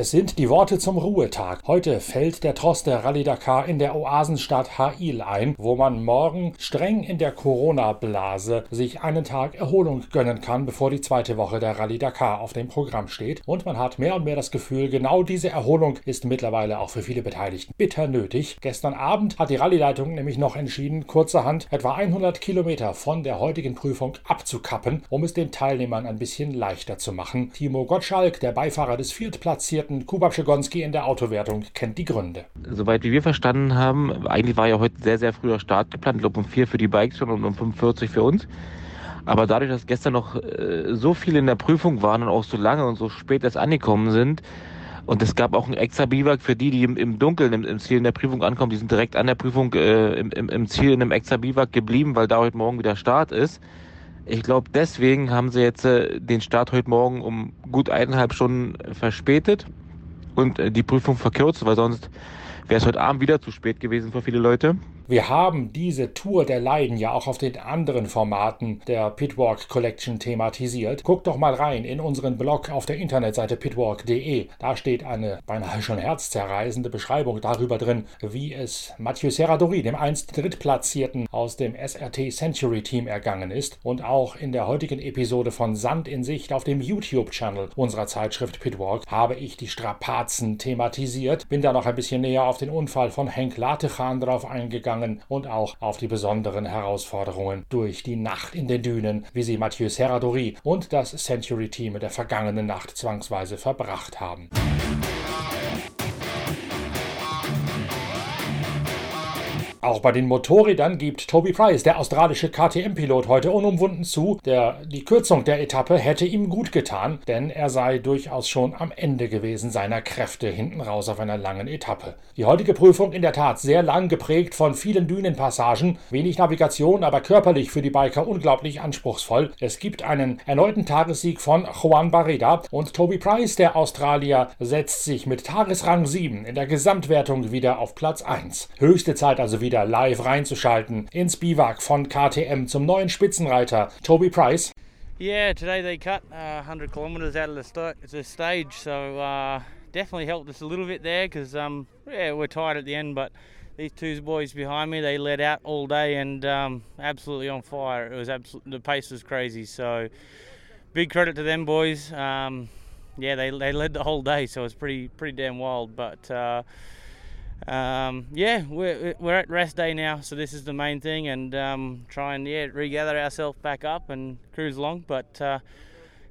Es sind die Worte zum Ruhetag. Heute fällt der Trost der Rallye Dakar in der Oasenstadt Ha'il ein, wo man morgen streng in der Corona-Blase sich einen Tag Erholung gönnen kann, bevor die zweite Woche der Rallye Dakar auf dem Programm steht. Und man hat mehr und mehr das Gefühl, genau diese Erholung ist mittlerweile auch für viele Beteiligten bitter nötig. Gestern Abend hat die Rallye-Leitung nämlich noch entschieden, kurzerhand etwa 100 Kilometer von der heutigen Prüfung abzukappen, um es den Teilnehmern ein bisschen leichter zu machen. Timo Gottschalk, der Beifahrer des Viertplatzierten vierten Kubab Schigonski in der Autowertung kennt die Gründe. Soweit wie wir verstanden haben, eigentlich war ja heute sehr, sehr früher Start geplant. Ich glaube um vier für die Bikes schon und um 45 für uns. Aber dadurch, dass gestern noch äh, so viele in der Prüfung waren und auch so lange und so spät erst angekommen sind, und es gab auch ein extra Biwak für die, die im, im Dunkeln im, im, Ziel in der Prüfung ankommen. Die sind direkt an der Prüfung äh, im, im, Ziel in einem extra Biwak geblieben, weil da heute Morgen wieder Start ist. Ich glaube, deswegen haben sie jetzt äh, den Start heute Morgen um gut eineinhalb Stunden verspätet und äh, die Prüfung verkürzt, weil sonst wäre es heute Abend wieder zu spät gewesen für viele Leute. Wir haben diese Tour der Leiden ja auch auf den anderen Formaten der Pitwalk Collection thematisiert. Guckt doch mal rein in unseren Blog auf der Internetseite pitwalk.de. Da steht eine beinahe schon herzzerreißende Beschreibung darüber drin, wie es Mathieu Serradori, dem einst Drittplatzierten aus dem SRT Century Team ergangen ist. Und auch in der heutigen Episode von Sand in Sicht auf dem YouTube-Channel unserer Zeitschrift Pitwalk habe ich die Strapazen thematisiert. Bin da noch ein bisschen näher auf den Unfall von Henk Latechan drauf eingegangen eingegangen und auch auf die besonderen Herausforderungen durch die Nacht in den Dünen, wie sie Mathieu Serradori und das Century Team der vergangenen Nacht zwangsweise verbracht haben. Auch bei den Motorrädern gibt Toby Price, der australische KTM-Pilot, heute unumwunden zu, der, die Kürzung der Etappe hätte ihm gut getan, denn er sei durchaus schon am Ende gewesen seiner Kräfte hinten raus auf einer langen Etappe. Die heutige Prüfung in der Tat sehr lang geprägt von vielen Dünenpassagen, wenig Navigation, aber körperlich für die Biker unglaublich anspruchsvoll. Es gibt einen erneuten Tagessieg von Juan Barreda und Toby Price, der Australier, setzt sich mit Tagesrang 7 in der Gesamtwertung wieder auf Platz 1. Höchste Zeit also wieder wieder live reinzuschalten ins Biwak von KTM zum neuen Spitzenreiter Toby Price. Yeah, today they cut uh, 100 kilometers out of the, st the stage, so uh, definitely helped us a little bit there because um, yeah, we're tired at the end, but these two boys behind me they led out all day and um, absolutely on fire. It was absolutely the pace was crazy, so big credit to them boys. Um, yeah, they, they led the whole day, so it's pretty pretty damn wild, but. Uh, um, yeah, we're, we're at rest day now, so this is the main thing, and um, try and yeah regather ourselves back up and cruise along. But uh,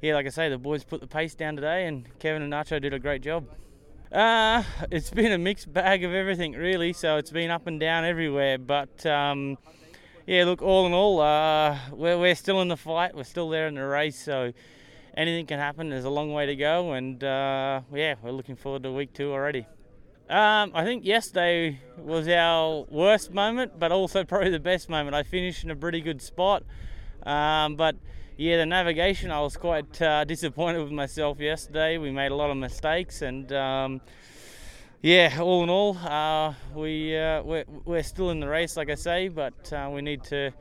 yeah, like I say, the boys put the pace down today, and Kevin and Nacho did a great job. Uh, it's been a mixed bag of everything, really. So it's been up and down everywhere. But um, yeah, look, all in all, uh, we're, we're still in the fight. We're still there in the race. So anything can happen. There's a long way to go, and uh, yeah, we're looking forward to week two already. Um, I think yesterday was our worst moment, but also probably the best moment. I finished in a pretty good spot, um, but yeah, the navigation, I was quite uh, disappointed with myself yesterday. We made a lot of mistakes, and um, yeah, all in all, uh, we uh, we're, we're, still in the race, like I say, but uh, we need to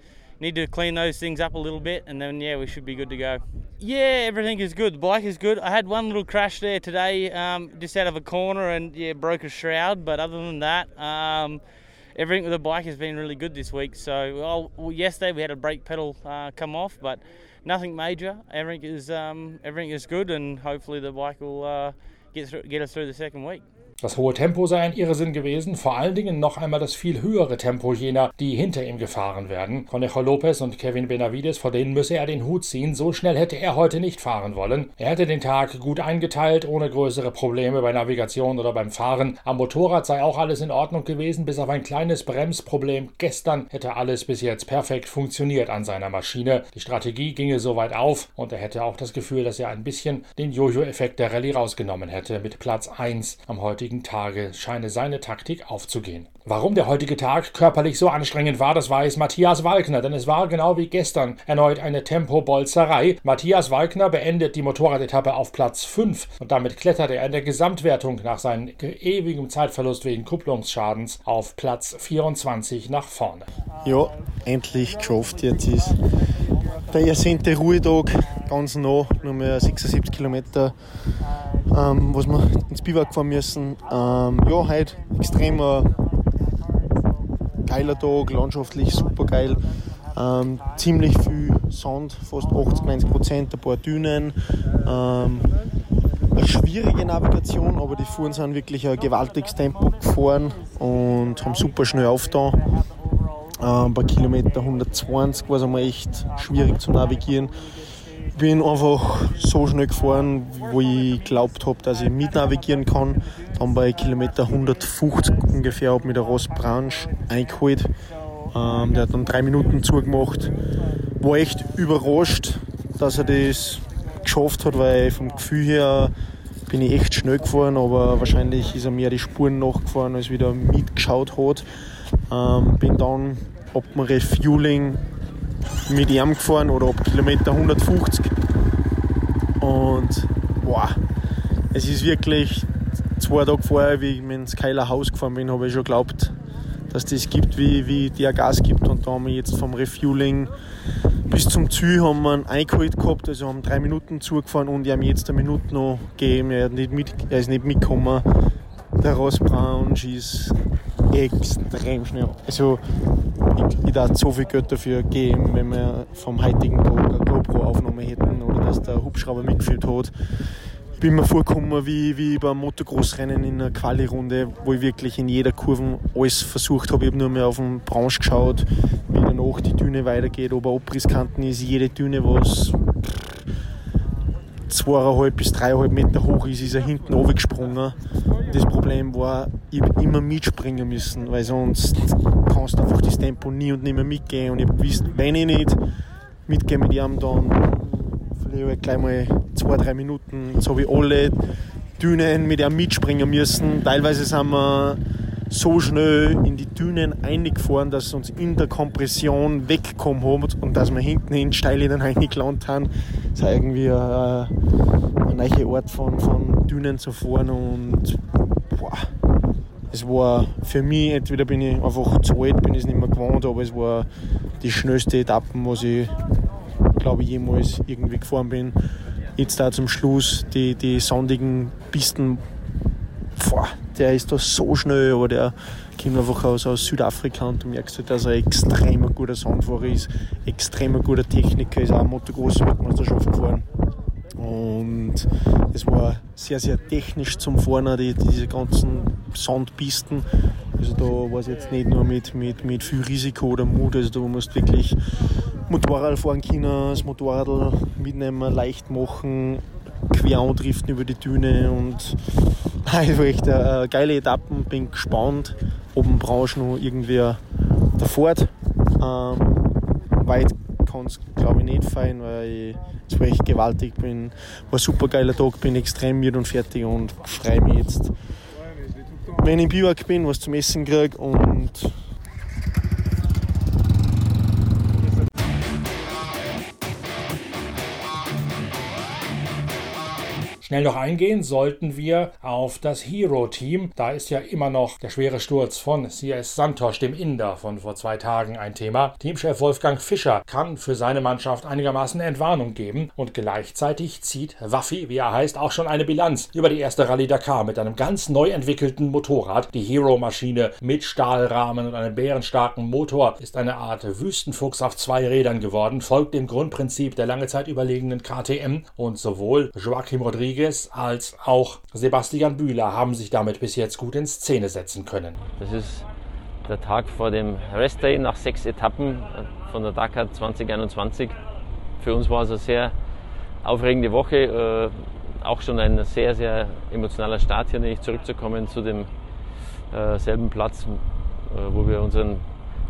need to clean those things up a little bit, and then yeah, we should be good to go. Yeah, everything is good. The bike is good. I had one little crash there today, um, just out of a corner, and yeah, broke a shroud. But other than that, um, everything with the bike has been really good this week. So well, yesterday we had a brake pedal uh, come off, but nothing major. Everything is um, everything is good, and hopefully the bike will uh, get through, get us through the second week. Das hohe Tempo sei ein Irrsinn gewesen, vor allen Dingen noch einmal das viel höhere Tempo jener, die hinter ihm gefahren werden. Conejo Lopez und Kevin Benavides, vor denen müsse er den Hut ziehen, so schnell hätte er heute nicht fahren wollen. Er hätte den Tag gut eingeteilt, ohne größere Probleme bei Navigation oder beim Fahren. Am Motorrad sei auch alles in Ordnung gewesen, bis auf ein kleines Bremsproblem. Gestern hätte alles bis jetzt perfekt funktioniert an seiner Maschine. Die Strategie ginge soweit auf und er hätte auch das Gefühl, dass er ein bisschen den Jojo-Effekt der Rallye rausgenommen hätte mit Platz 1 am heutigen heutigen Tage scheine seine Taktik aufzugehen. Warum der heutige Tag körperlich so anstrengend war, das weiß Matthias Walkner, denn es war genau wie gestern erneut eine Tempobolzerei. Matthias Walkner beendet die Motorradetappe auf Platz 5 und damit klettert er in der Gesamtwertung nach seinem ewigen Zeitverlust wegen Kupplungsschadens auf Platz 24 nach vorne. Ja, endlich geschafft. Jetzt ist der ersehnte Ruhetag ganz nah, nur mehr 76 Kilometer ähm, was wir ins Biwak fahren müssen. Ähm, ja, heute extremer geiler Tag, landschaftlich super geil. Ähm, ziemlich viel Sand, fast 80, 90 Prozent, ein paar Dünen. Ähm, eine schwierige Navigation, aber die Fuhren sind wirklich ein gewaltiges Tempo gefahren und haben super schnell aufgetan. Ähm, bei Kilometer 120 war es einmal echt schwierig zu navigieren. Ich bin einfach so schnell gefahren, wo ich glaubt habe, dass ich mitnavigieren kann. Dann bei Kilometer 150 ungefähr habe ich mit der Ross Branch eingeholt. Ähm, der hat dann drei Minuten zugemacht. War echt überrascht, dass er das geschafft hat, weil vom Gefühl her bin ich echt schnell gefahren, aber wahrscheinlich ist er mir die Spuren nachgefahren, als wieder mitgeschaut hat. Ähm, bin dann ab dem Refueling mit ihm gefahren oder ab Kilometer 150. Und boah, es ist wirklich zwei Tage vorher, wie ich mit ins Keiler Haus gefahren bin, habe ich schon geglaubt, dass das gibt, wie, wie der Gas gibt. Und da haben wir jetzt vom Refueling bis zum Ziel haben wir einen eingeholt gehabt, also haben drei Minuten zugefahren und ich habe jetzt eine Minute noch gegeben. Er, nicht mit, er ist nicht mitgekommen. Der Ross Brown ist extrem schnell. Also ich, ich darf so viel Geld dafür geben, wenn wir vom heutigen Tag eine GoPro-Aufnahme hätten oder dass der Hubschrauber mitgeführt hat. Ich bin mir vorgekommen wie, wie beim Motocross-Rennen in einer Quali-Runde, wo ich wirklich in jeder Kurve alles versucht habe. Ich habe nur mehr auf den Branche geschaut, wie danach die Düne weitergeht, ob er Abrisskanten ist. Jede Düne, was zweieinhalb bis dreieinhalb Meter hoch ist, ist er hinten runtergesprungen. Das Problem war, ich habe immer mitspringen müssen, weil sonst kannst du einfach das Tempo nie und nie mehr mitgehen. Und ich habe gewusst, wenn ich nicht mitgehe mit ihm, dann verliere ich gleich mal zwei, drei Minuten. Jetzt habe ich alle Dünen mit ihm mitspringen müssen. Teilweise sind wir so schnell in die Dünen eingefahren, dass sie uns in der Kompression weggekommen haben und dass wir hinten in steil dann eingelandet haben. Das ist irgendwie ein, ein neuer Ort von, von Dünen zu fahren und boah, es war für mich, entweder bin ich einfach zu alt, bin ich es nicht mehr gewohnt, aber es war die schnellste Etappe, was ich glaube ich jemals irgendwie gefahren bin. Jetzt da zum Schluss die, die sandigen Pisten boah, der ist da so schnell, aber der kommt einfach aus, aus Südafrika und du merkst halt, dass er extrem ein guter Sandfahrer ist, extrem guter Techniker, ist auch ein Motocross-Weltmeisterschaft gefahren. Und es war sehr, sehr technisch zum Fahren, die, diese ganzen Sandpisten. Also da war es jetzt nicht nur mit, mit, mit viel Risiko oder Mut, also da musst du wirklich Motorrad fahren können, das Motorrad mitnehmen, leicht machen, quer andriften über die Düne und also echt äh, geile Etappen. Bin gespannt, ob ein Branche noch irgendwer da fährt. Ähm, weit kann es glaube ich nicht fahren, weil es war echt gewaltig. Bin, war ein super geiler Tag, bin extrem müde und fertig und freue mich jetzt, wenn ich im Biwak bin, was zum Essen kriege und Schnell noch eingehen sollten wir auf das Hero-Team. Da ist ja immer noch der schwere Sturz von CS Santosh, dem Inder, von vor zwei Tagen ein Thema. Teamchef Wolfgang Fischer kann für seine Mannschaft einigermaßen Entwarnung geben und gleichzeitig zieht Waffi, wie er heißt, auch schon eine Bilanz über die erste Rallye Dakar mit einem ganz neu entwickelten Motorrad. Die Hero-Maschine mit Stahlrahmen und einem bärenstarken Motor ist eine Art Wüstenfuchs auf zwei Rädern geworden, folgt dem Grundprinzip der lange Zeit überlegenen KTM und sowohl Joaquim Rodriguez Rodriguez als auch Sebastian Bühler haben sich damit bis jetzt gut in Szene setzen können. Das ist der Tag vor dem Rest Day nach sechs Etappen von der Dakar 2021. Für uns war es eine sehr aufregende Woche, äh, auch schon ein sehr, sehr emotionaler Start hier, nicht zurückzukommen zu dem äh, selben Platz, äh, wo wir unseren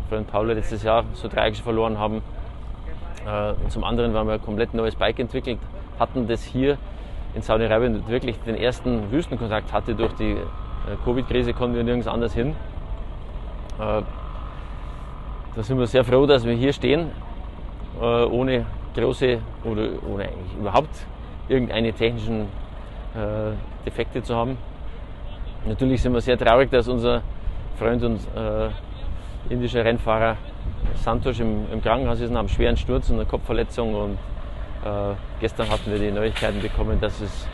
Freund Paul letztes Jahr so tragisch verloren haben. Zum anderen waren wir ein komplett neues Bike entwickelt, hatten das hier in Saudi-Arabien wirklich den ersten Wüstenkontakt hatte durch die äh, Covid-Krise, konnten wir nirgends anders hin. Äh, da sind wir sehr froh, dass wir hier stehen, äh, ohne große oder ohne eigentlich überhaupt irgendeine technischen Defekte zu haben. Natürlich sind wir sehr traurig, dass unser Freund und indischer Rennfahrer Santosh im, im Krankenhaus ist nach einem schweren Sturz und einer Kopfverletzung und äh, gestern hatten wir die Neuigkeiten bekommen, dass es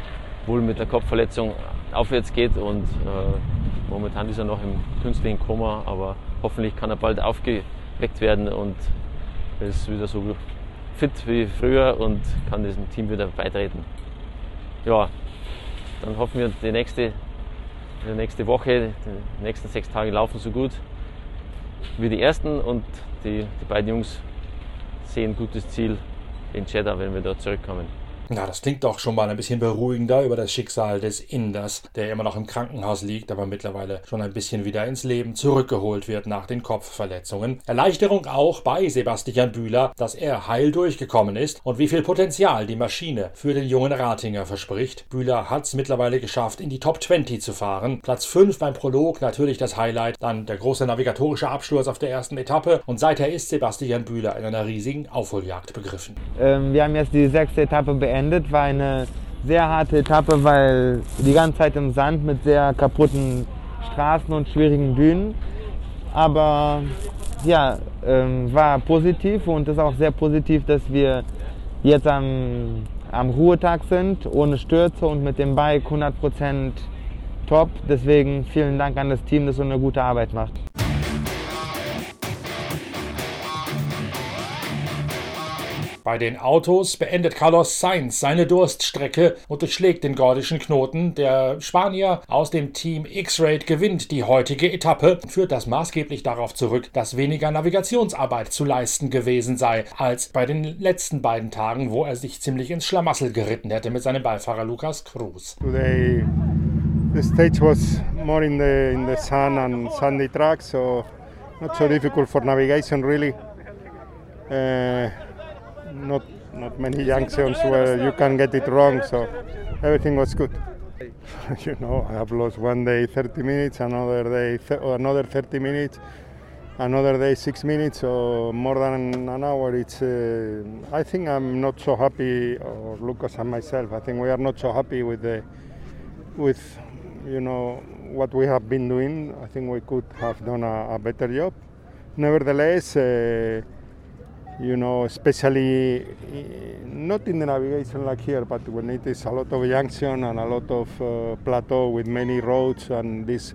wohl mit der Kopfverletzung aufwärts geht und äh, momentan ist er noch im künstlichen Koma, aber hoffentlich kann er bald aufgeweckt werden und ist wieder so fit wie früher und kann diesem Team wieder beitreten. Ja, dann hoffen wir, die nächste, die nächste Woche, die nächsten sechs Tage laufen so gut wie die ersten und die, die beiden Jungs sehen gutes Ziel in Jeddah, wenn wir dort zurückkommen. Na, das klingt doch schon mal ein bisschen beruhigender über das Schicksal des Inders, der immer noch im Krankenhaus liegt, aber mittlerweile schon ein bisschen wieder ins Leben zurückgeholt wird nach den Kopfverletzungen. Erleichterung auch bei Sebastian Bühler, dass er heil durchgekommen ist und wie viel Potenzial die Maschine für den jungen Ratinger verspricht. Bühler hat es mittlerweile geschafft, in die Top 20 zu fahren. Platz 5 beim Prolog, natürlich das Highlight, dann der große navigatorische Absturz auf der ersten Etappe und seither ist Sebastian Bühler in einer riesigen Aufholjagd begriffen. Ähm, wir haben jetzt die sechste Etappe beendet beendet. War eine sehr harte Etappe, weil die ganze Zeit im Sand mit sehr kaputten Straßen und schwierigen Bühnen. Aber ja, ähm, war positiv und ist auch sehr positiv, dass wir jetzt am, am Ruhetag sind, ohne Stürze und mit dem Bike 100% top. Deswegen vielen Dank an das Team, das so eine gute Arbeit macht. Bei den Autos beendet Carlos Sainz seine Durststrecke und durchschlägt den gordischen Knoten. Der Spanier aus dem Team X-Raid gewinnt die heutige Etappe und führt das maßgeblich darauf zurück, dass weniger Navigationsarbeit zu leisten gewesen sei als bei den letzten beiden Tagen, wo er sich ziemlich ins Schlamassel geritten hätte mit seinem Beifahrer Lucas Cruz. Today the stage was more in the in the sun and sandy track, so not so difficult for navigation really. Uh, not not many junctions where you can get it wrong, so everything was good. you know, I have lost one day 30 minutes, another day th- another 30 minutes, another day six minutes, or more than an hour. It's uh, I think I'm not so happy, or Lucas and myself. I think we are not so happy with the with you know what we have been doing. I think we could have done a, a better job. Nevertheless. Uh, you know, especially not in the navigation like here, but when it is a lot of junction and a lot of uh, plateau with many roads and this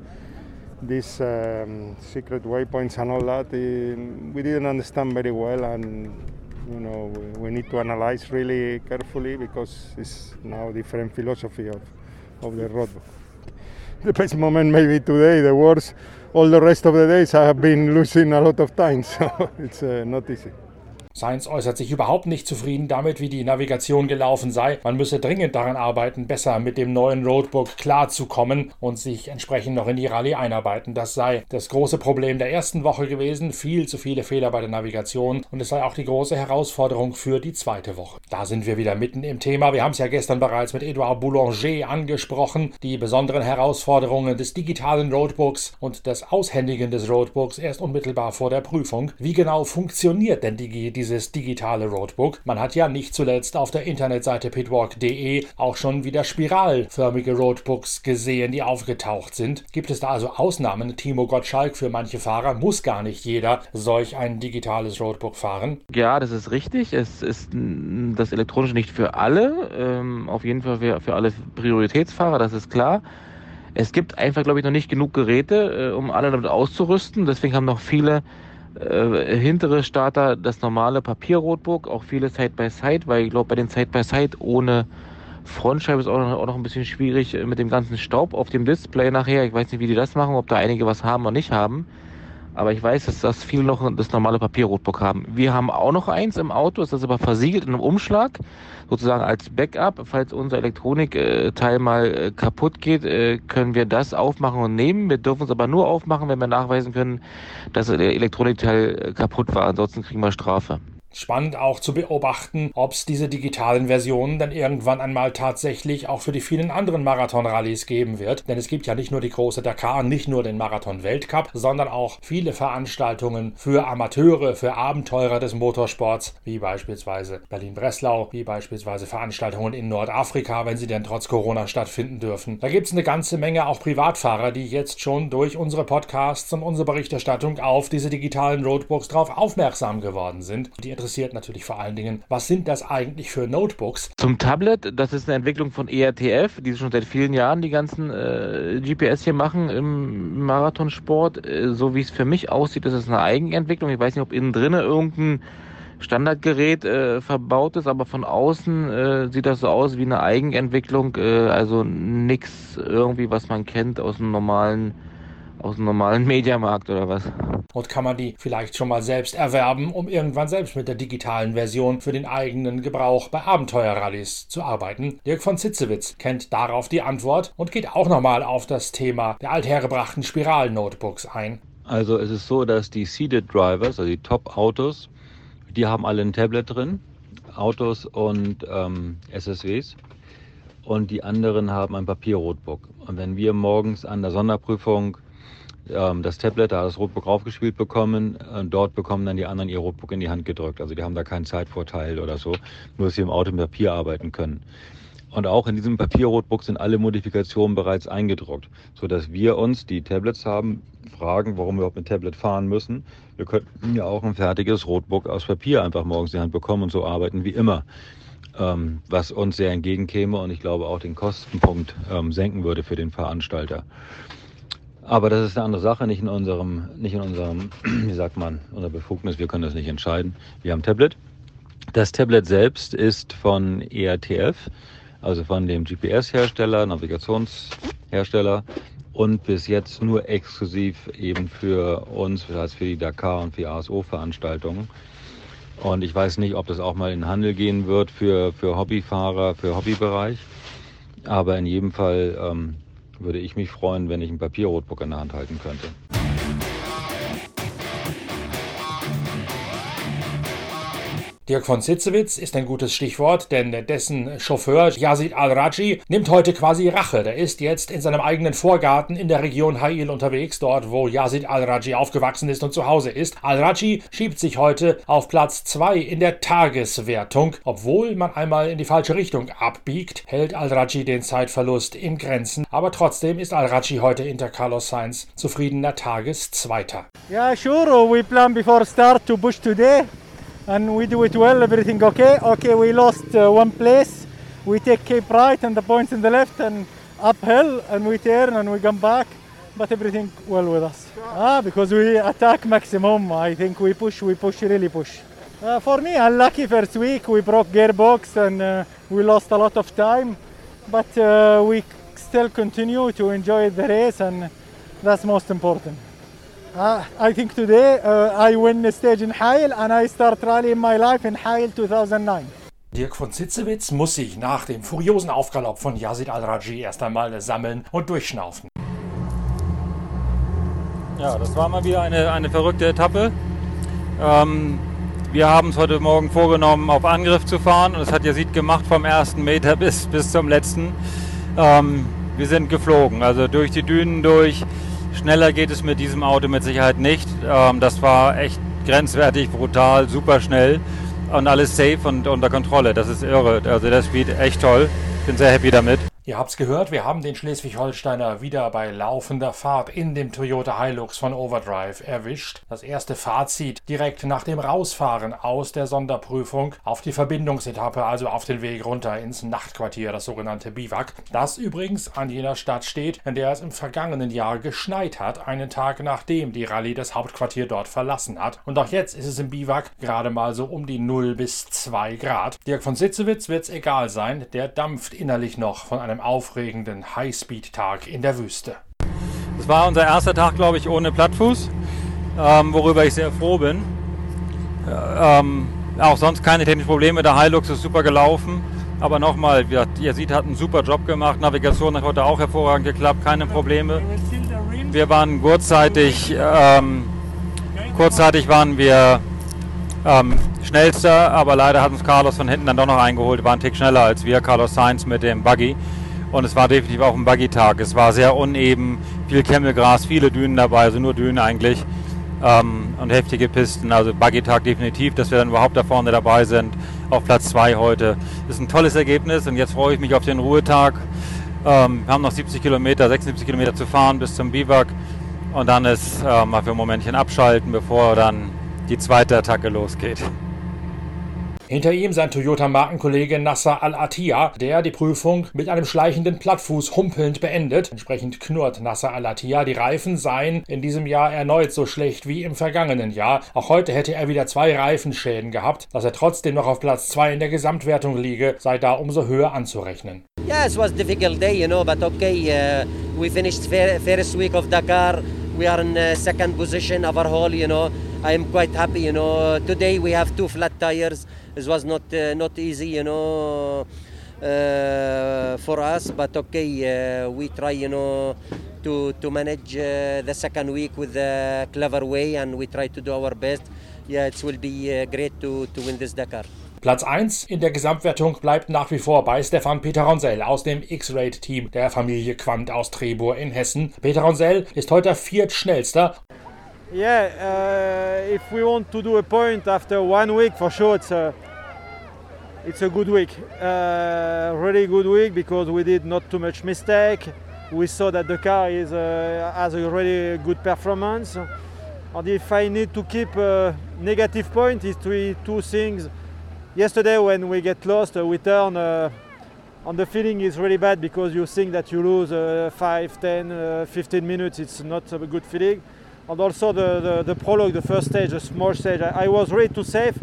these um, secret waypoints and all that, uh, we didn't understand very well, and you know, we, we, need to analyze really carefully because it's now different philosophy of, of the road. The best moment maybe today, the worst. All the rest of the days I have been losing a lot of time, so it's uh, not easy. Sainz äußert sich überhaupt nicht zufrieden damit, wie die Navigation gelaufen sei. Man müsse dringend daran arbeiten, besser mit dem neuen Roadbook klarzukommen und sich entsprechend noch in die Rallye einarbeiten. Das sei das große Problem der ersten Woche gewesen. Viel zu viele Fehler bei der Navigation und es sei auch die große Herausforderung für die zweite Woche. Da sind wir wieder mitten im Thema. Wir haben es ja gestern bereits mit Edouard Boulanger angesprochen. Die besonderen Herausforderungen des digitalen Roadbooks und des Aushändigen des Roadbooks erst unmittelbar vor der Prüfung. Wie genau funktioniert denn die, diese dieses digitale Roadbook. Man hat ja nicht zuletzt auf der Internetseite pitwalk.de auch schon wieder spiralförmige Roadbooks gesehen, die aufgetaucht sind. Gibt es da also Ausnahmen? Timo Gottschalk für manche Fahrer muss gar nicht jeder solch ein digitales Roadbook fahren. Ja, das ist richtig. Es ist das elektronische nicht für alle. Ähm, auf jeden Fall für, alle Prioritätsfahrer, das ist klar. Es gibt einfach, glaube ich, noch nicht genug Geräte, äh, um alle damit auszurüsten. Deswegen haben noch viele äh, hintere Starter das normale Papierrotbook, auch viele Side-by-Side, weil ich glaube, bei den Side-by-Side ohne Frontscheibe ist auch noch, auch noch ein bisschen schwierig mit dem ganzen Staub auf dem Display nachher. Ich weiß nicht, wie die das machen, ob da einige was haben oder nicht haben. Aber ich weiß, dass das viele noch das normale Papierrotbook haben. Wir haben auch noch eins im Auto, ist das aber versiegelt in einem Umschlag, sozusagen als Backup. Falls unser Elektronikteil mal äh, kaputt geht, äh, können wir das aufmachen und nehmen. Wir dürfen es aber nur aufmachen, wenn wir nachweisen können, dass der Elektronikteil äh, kaputt war. Ansonsten kriegen wir Strafe. Spannend auch zu beobachten, ob es diese digitalen Versionen dann irgendwann einmal tatsächlich auch für die vielen anderen Marathon-Rallyes geben wird. Denn es gibt ja nicht nur die große Dakar, nicht nur den Marathon-Weltcup, sondern auch viele Veranstaltungen für Amateure, für Abenteurer des Motorsports, wie beispielsweise Berlin-Breslau, wie beispielsweise Veranstaltungen in Nordafrika, wenn sie denn trotz Corona stattfinden dürfen. Da gibt es eine ganze Menge auch Privatfahrer, die jetzt schon durch unsere Podcasts und unsere Berichterstattung auf diese digitalen Roadbooks drauf aufmerksam geworden sind. Die interessiert natürlich vor allen Dingen, was sind das eigentlich für Notebooks? Zum Tablet, das ist eine Entwicklung von ERTF, die schon seit vielen Jahren die ganzen äh, GPS hier machen im Marathonsport. Äh, so wie es für mich aussieht, ist es eine Eigenentwicklung. Ich weiß nicht, ob innen drinnen irgendein Standardgerät äh, verbaut ist, aber von außen äh, sieht das so aus wie eine Eigenentwicklung, äh, also nichts irgendwie, was man kennt aus dem normalen aus dem normalen Mediamarkt oder was. Und kann man die vielleicht schon mal selbst erwerben, um irgendwann selbst mit der digitalen Version für den eigenen Gebrauch bei Abenteuerrallyes zu arbeiten? Dirk von Zitzewitz kennt darauf die Antwort und geht auch nochmal auf das Thema der althergebrachten Spiral-Notebooks ein. Also es ist so, dass die Seated Drivers, also die Top-Autos, die haben alle ein Tablet drin, Autos und ähm, SSWs. Und die anderen haben ein Papierrotbook. Und wenn wir morgens an der Sonderprüfung ähm, das Tablet, da das Rotbook raufgespielt bekommen, äh, dort bekommen dann die anderen ihr Rotbook in die Hand gedrückt. Also die haben da keinen Zeitvorteil oder so, nur dass sie im Auto mit Papier arbeiten können. Und auch in diesem Papierrotbook sind alle Modifikationen bereits eingedruckt, sodass wir uns, die Tablets haben, fragen, warum wir überhaupt mit Tablet fahren müssen. Wir könnten ja auch ein fertiges Rotbook aus Papier einfach morgens in die Hand bekommen und so arbeiten wie immer. Ähm, was uns sehr entgegenkäme und ich glaube auch den Kostenpunkt ähm, senken würde für den Veranstalter. Aber das ist eine andere Sache, nicht in unserem, nicht in unserem, wie sagt man, unserer Befugnis. Wir können das nicht entscheiden. Wir haben Tablet. Das Tablet selbst ist von ERTF also von dem GPS-Hersteller, Navigationshersteller und bis jetzt nur exklusiv eben für uns, das heißt für die Dakar und für ASO-Veranstaltungen. Und ich weiß nicht, ob das auch mal in den Handel gehen wird für, für Hobbyfahrer, für Hobbybereich. Aber in jedem Fall ähm, würde ich mich freuen, wenn ich ein Papierrotbook in der Hand halten könnte. Dirk von Sitzewitz ist ein gutes Stichwort, denn dessen Chauffeur Yazid Al-Raji nimmt heute quasi Rache. Der ist jetzt in seinem eigenen Vorgarten in der Region Hail unterwegs, dort wo Yazid Al-Raji aufgewachsen ist und zu Hause ist. Al-Raji schiebt sich heute auf Platz 2 in der Tageswertung. Obwohl man einmal in die falsche Richtung abbiegt, hält Al-Raji den Zeitverlust in Grenzen. Aber trotzdem ist Al-Raji heute hinter Carlos Sainz zufriedener Tageszweiter. Yeah, sure. We plan before start to push today. And we do it well, everything okay. Okay, we lost uh, one place. We take Cape right and the points in the left and uphill and we turn and we come back, but everything well with us. Ah, because we attack maximum. I think we push, we push, really push. Uh, for me, unlucky first week. We broke gearbox and uh, we lost a lot of time, but uh, we still continue to enjoy the race and that's most important. Uh, I think today uh, I win the stage in Heil and I start rally in my life in Heil 2009. Dirk von Zitzewitz muss sich nach dem furiosen Aufgalopp von Yazid Al-Raji erst einmal sammeln und durchschnaufen. Ja, das war mal wieder eine, eine verrückte Etappe. Ähm, wir haben es heute Morgen vorgenommen, auf Angriff zu fahren und das hat Yazid gemacht vom ersten Meter bis, bis zum letzten. Ähm, wir sind geflogen, also durch die Dünen durch Schneller geht es mit diesem Auto mit Sicherheit nicht. Ähm, das war echt grenzwertig, brutal, super schnell und alles safe und unter Kontrolle. Das ist irre. Also der Speed echt toll. Bin sehr happy damit. Ihr habt's gehört, wir haben den Schleswig-Holsteiner wieder bei laufender Fahrt in dem Toyota Hilux von Overdrive erwischt. Das erste Fazit direkt nach dem Rausfahren aus der Sonderprüfung auf die Verbindungsetappe, also auf den Weg runter ins Nachtquartier, das sogenannte Biwak. Das übrigens an jener Stadt steht, in der es im vergangenen Jahr geschneit hat, einen Tag nachdem die Rallye das Hauptquartier dort verlassen hat. Und auch jetzt ist es im Biwak gerade mal so um die 0 bis 2 Grad. Dirk von Sitzewitz wird's egal sein, der dampft innerlich noch von einem einem aufregenden Highspeed-Tag in der Wüste. Es war unser erster Tag, glaube ich, ohne Plattfuß, ähm, worüber ich sehr froh bin. Ähm, auch sonst keine technischen Probleme. Der Hilux ist super gelaufen. Aber nochmal, ihr seht, hat einen super Job gemacht. Navigation hat heute auch hervorragend geklappt, keine Probleme. Wir waren kurzzeitig, ähm, kurzzeitig waren wir ähm, schnellster, aber leider hat uns Carlos von hinten dann doch noch eingeholt, war ein Tick schneller als wir, Carlos Sainz mit dem Buggy. Und es war definitiv auch ein Buggy-Tag. Es war sehr uneben, viel Kemmelgras, viele Dünen dabei, also nur Dünen eigentlich. Ähm, und heftige Pisten. Also Buggy-Tag definitiv, dass wir dann überhaupt da vorne dabei sind. Auf Platz 2 heute. Das ist ein tolles Ergebnis und jetzt freue ich mich auf den Ruhetag. Ähm, wir haben noch 70 Kilometer, 76 Kilometer zu fahren bis zum Biwak. Und dann ist äh, mal für ein Momentchen abschalten, bevor dann die zweite Attacke losgeht. Hinter ihm sein Toyota-Markenkollege Nasser Al-Attiyah, der die Prüfung mit einem schleichenden Plattfuß humpelnd beendet. Entsprechend knurrt Nasser Al-Attiyah, die Reifen seien in diesem Jahr erneut so schlecht wie im vergangenen Jahr. Auch heute hätte er wieder zwei Reifenschäden gehabt. Dass er trotzdem noch auf Platz 2 in der Gesamtwertung liege, sei da umso höher anzurechnen. Yeah, it was a difficult day, you know, but okay, uh, we finished first week of Dakar. We are in uh, second position overall, you know. I am quite happy, you know. Today we have two flat tires. It was not uh, not easy, you know, uh, for us, but okay, uh, we try, you know, to to manage uh, the second week with a clever way, and we try to do our best. Yeah, it will be uh, great to to win this Dakar. Platz 1 in der Gesamtwertung bleibt nach wie vor bei Stefan Peter Ronsell aus dem X-Rate-Team der Familie Quandt aus Trebur in Hessen. Peter Ronsell ist heute viertschnellster. Yeah, uh, if we want to do a point after one week, for sure it's a, it's a good week. Uh, really good week because we did not too much mistake. We saw that the car is, uh, has a really good performance. And if I need to keep a negative point, it's three, two things. Yesterday when we get lost, uh, we turn uh, and the feeling is really bad because you think that you lose uh, 5, 10, uh, 15 minutes. It's not a good feeling. And also the, the, the prologue, the first stage, the small stage, I, I was ready to save.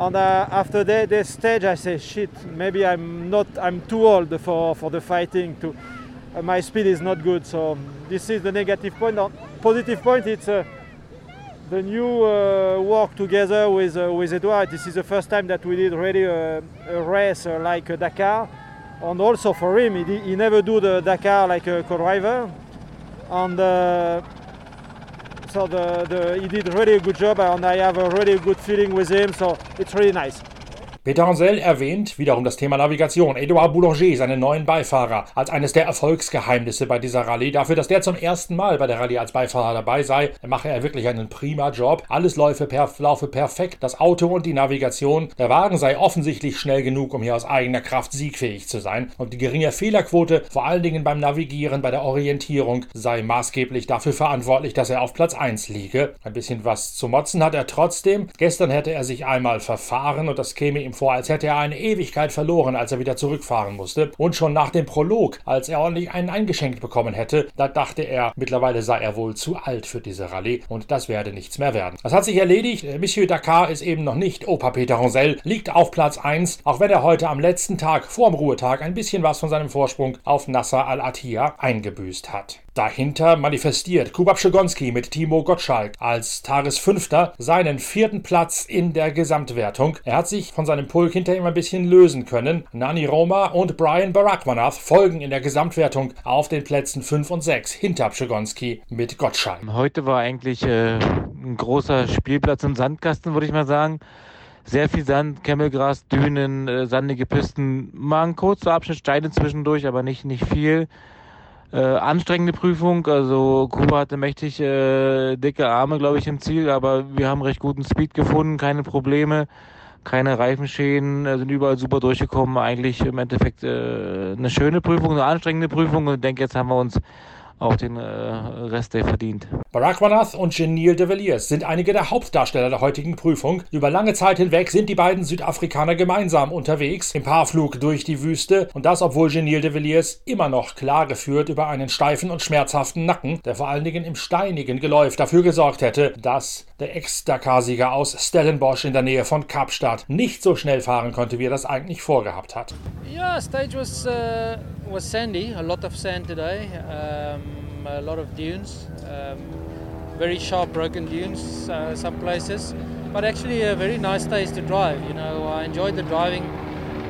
And uh, after that, this stage, I say, shit, maybe I'm not, I'm too old for, for the fighting. To, uh, my speed is not good. So this is the negative point. On positive point, it's the new uh, work together with uh, with Edouard. This is the first time that we did really a, a race uh, like a Dakar, and also for him, he, he never do the Dakar like a co-driver, and uh, so the, the, he did really a good job, and I have a really good feeling with him. So it's really nice. Peter Hansel erwähnt wiederum das Thema Navigation. Edouard Boulanger, seinen neuen Beifahrer, als eines der Erfolgsgeheimnisse bei dieser Rallye. Dafür, dass der zum ersten Mal bei der Rallye als Beifahrer dabei sei, mache er wirklich einen prima Job. Alles laufe, per, laufe perfekt, das Auto und die Navigation. Der Wagen sei offensichtlich schnell genug, um hier aus eigener Kraft siegfähig zu sein. Und die geringe Fehlerquote, vor allen Dingen beim Navigieren, bei der Orientierung, sei maßgeblich dafür verantwortlich, dass er auf Platz 1 liege. Ein bisschen was zu motzen hat er trotzdem. Gestern hätte er sich einmal verfahren und das käme ihm vor, als hätte er eine Ewigkeit verloren, als er wieder zurückfahren musste. Und schon nach dem Prolog, als er ordentlich einen eingeschenkt bekommen hätte, da dachte er, mittlerweile sei er wohl zu alt für diese Rallye und das werde nichts mehr werden. Das hat sich erledigt. Monsieur Dakar ist eben noch nicht Opa Peter Ronsell, liegt auf Platz 1, auch wenn er heute am letzten Tag, vor dem Ruhetag, ein bisschen was von seinem Vorsprung auf Nasser Al-Attiyah eingebüßt hat. Dahinter manifestiert Kubab Schigonski mit Timo Gottschalk als Tagesfünfter seinen vierten Platz in der Gesamtwertung. Er hat sich von seinem Pulk hinter ihm ein bisschen lösen können. Nani Roma und Brian Barakmanath folgen in der Gesamtwertung auf den Plätzen 5 und 6 hinter Pschigonski mit Gottschalk. Heute war eigentlich äh, ein großer Spielplatz im Sandkasten, würde ich mal sagen. Sehr viel Sand, Kemmelgras, Dünen, äh, sandige Pisten. Mal ein kurzer Abschnitt Steine zwischendurch, aber nicht, nicht viel. Äh, anstrengende Prüfung, also Kuba hatte mächtig äh, dicke Arme, glaube ich, im Ziel, aber wir haben recht guten Speed gefunden, keine Probleme, keine Reifenschäden, äh, sind überall super durchgekommen. Eigentlich im Endeffekt äh, eine schöne Prüfung, eine anstrengende Prüfung und ich denke, jetzt haben wir uns auch den äh, Rest der verdient. Barakmanath und Genil de Villiers sind einige der Hauptdarsteller der heutigen Prüfung. Über lange Zeit hinweg sind die beiden Südafrikaner gemeinsam unterwegs im Paarflug durch die Wüste und das, obwohl Genil de Villiers immer noch Klage führt über einen steifen und schmerzhaften Nacken, der vor allen Dingen im steinigen Geläuf dafür gesorgt hätte, dass der Ex-Dakar-Sieger aus Stellenbosch in der Nähe von Kapstadt nicht so schnell fahren konnte, wie er das eigentlich vorgehabt hat. Yeah, stage was uh, was sandy, a lot of sand today. Um, a lot of dunes, um, very sharp broken dunes, uh, some places, but actually a very nice stage to drive. You know, I enjoyed the driving.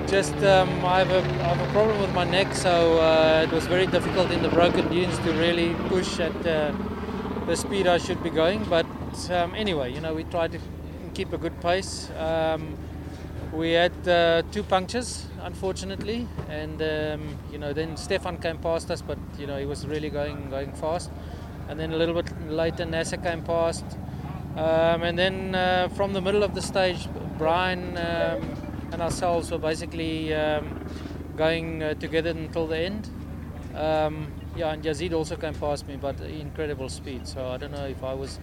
Just um, I, have a, I have a problem with my neck, so uh, it was very difficult in the broken dunes to really push at uh, the speed I should be going. But um, anyway, you know, we tried to keep a good pace. Um, we had uh, two punctures, unfortunately, and um, you know then Stefan came past us, but you know he was really going going fast. And then a little bit later, Nasser came past, um, and then uh, from the middle of the stage, Brian um, and ourselves were basically um, going uh, together until the end. Um, yeah, and Yazid also came past me, but incredible speed. So I don't know if I was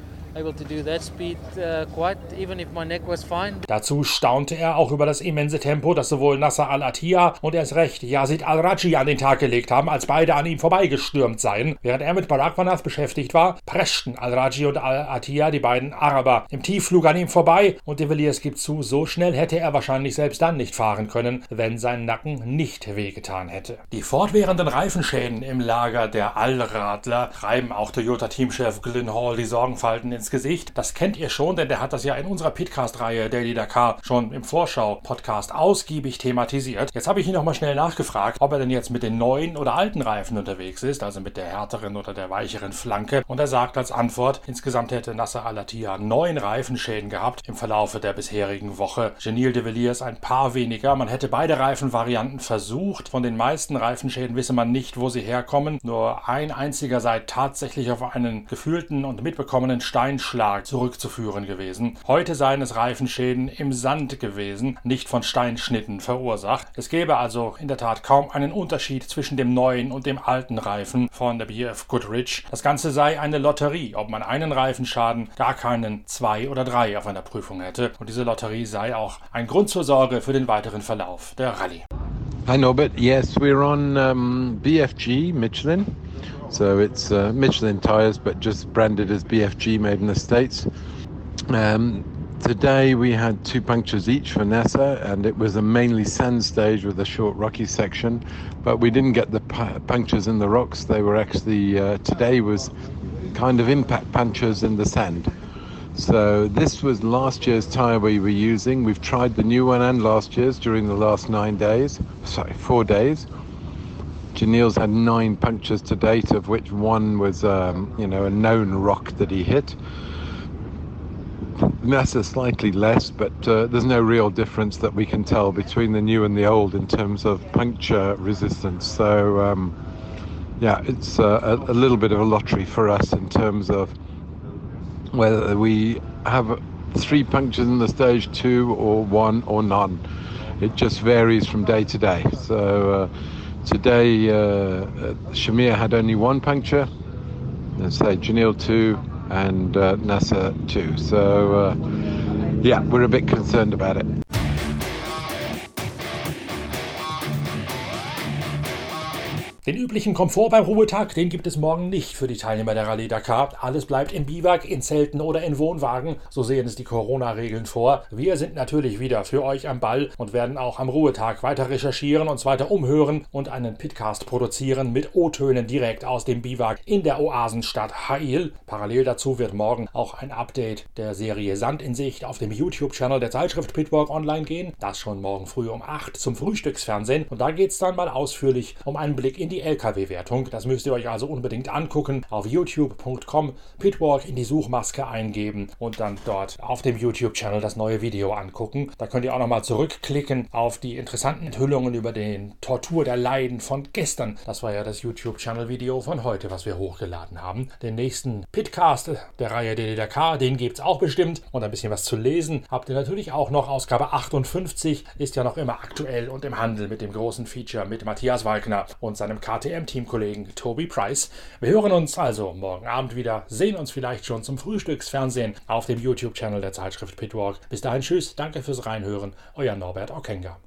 Dazu staunte er auch über das immense Tempo, das sowohl Nasser Al-Attiyah und erst recht Yazid Al-Raji an den Tag gelegt haben, als beide an ihm vorbeigestürmt seien. Während er mit Barak Vanath beschäftigt war, preschten Al-Raji und Al-Attiyah, die beiden Araber, im Tiefflug an ihm vorbei und de Villiers gibt zu, so schnell hätte er wahrscheinlich selbst dann nicht fahren können, wenn sein Nacken nicht wehgetan hätte. Die fortwährenden Reifenschäden im Lager der Allradler treiben auch Toyota-Teamchef Glyn Hall die Sorgenfalten ins Gesicht. Das kennt ihr schon, denn der hat das ja in unserer Pitcast-Reihe Daily Dakar schon im Vorschau-Podcast ausgiebig thematisiert. Jetzt habe ich ihn nochmal schnell nachgefragt, ob er denn jetzt mit den neuen oder alten Reifen unterwegs ist, also mit der härteren oder der weicheren Flanke. Und er sagt als Antwort, insgesamt hätte Nasser Al-Attiyah neun Reifenschäden gehabt im Verlaufe der bisherigen Woche. Genil de Villiers ein paar weniger. Man hätte beide Reifenvarianten versucht. Von den meisten Reifenschäden wisse man nicht, wo sie herkommen. Nur ein einziger sei tatsächlich auf einen gefühlten und mitbekommenen Steinschlag zurückzuführen gewesen. Heute seien es Reifenschäden im Sand gewesen, nicht von Steinschnitten verursacht. Es gäbe also in der Tat kaum einen Unterschied zwischen dem neuen und dem alten Reifen von der BF Goodrich. Das Ganze sei eine Lotterie, ob man einen Reifenschaden, gar keinen, zwei oder drei auf einer Prüfung hätte. Und diese Lotterie sei auch ein Grund zur Sorge für den weiteren Verlauf der Rallye. Hi Norbert. Yes, we're on um, BFG Michelin. So it's uh, Michelin tires, but just branded as BFG, made in the States. Um, today we had two punctures each for NASA, and it was a mainly sand stage with a short rocky section. But we didn't get the punctures in the rocks. They were actually uh, today was kind of impact punctures in the sand. So this was last year's tyre we were using. We've tried the new one and last year's during the last nine days. Sorry, four days. Janil's had nine punctures to date, of which one was, um, you know, a known rock that he hit. NASA slightly less, but uh, there's no real difference that we can tell between the new and the old in terms of puncture resistance. So, um, yeah, it's uh, a, a little bit of a lottery for us in terms of whether we have three punctures in the stage two or one or none. It just varies from day to day. So uh, today, uh, Shamir had only one puncture, let's say Janil two, and uh, NASA two. So uh, yeah, we're a bit concerned about it. Den üblichen Komfort beim Ruhetag, den gibt es morgen nicht für die Teilnehmer der Rallye Dakar. Alles bleibt im Biwak, in Zelten oder in Wohnwagen. So sehen es die Corona-Regeln vor. Wir sind natürlich wieder für euch am Ball und werden auch am Ruhetag weiter recherchieren, uns weiter umhören und einen Pitcast produzieren mit O-Tönen direkt aus dem Biwak in der Oasenstadt Hail. Parallel dazu wird morgen auch ein Update der Serie Sand in Sicht auf dem YouTube-Channel der Zeitschrift Pitwalk online gehen. Das schon morgen früh um 8 zum Frühstücksfernsehen. Und da geht es dann mal ausführlich um einen Blick in die die LKW-Wertung. Das müsst ihr euch also unbedingt angucken. Auf youtube.com Pitwalk in die Suchmaske eingeben und dann dort auf dem YouTube-Channel das neue Video angucken. Da könnt ihr auch nochmal zurückklicken auf die interessanten Enthüllungen über den Tortur der Leiden von gestern. Das war ja das YouTube-Channel-Video von heute, was wir hochgeladen haben. Den nächsten Pitcast der Reihe DDK, den gibt es auch bestimmt. Und ein bisschen was zu lesen habt ihr natürlich auch noch. Ausgabe 58 ist ja noch immer aktuell und im Handel mit dem großen Feature mit Matthias Walkner und seinem KTM-Teamkollegen Toby Price. Wir hören uns also morgen Abend wieder, sehen uns vielleicht schon zum Frühstücksfernsehen auf dem YouTube-Channel der Zeitschrift Pitwalk. Bis dahin, tschüss, danke fürs Reinhören, euer Norbert Okenga.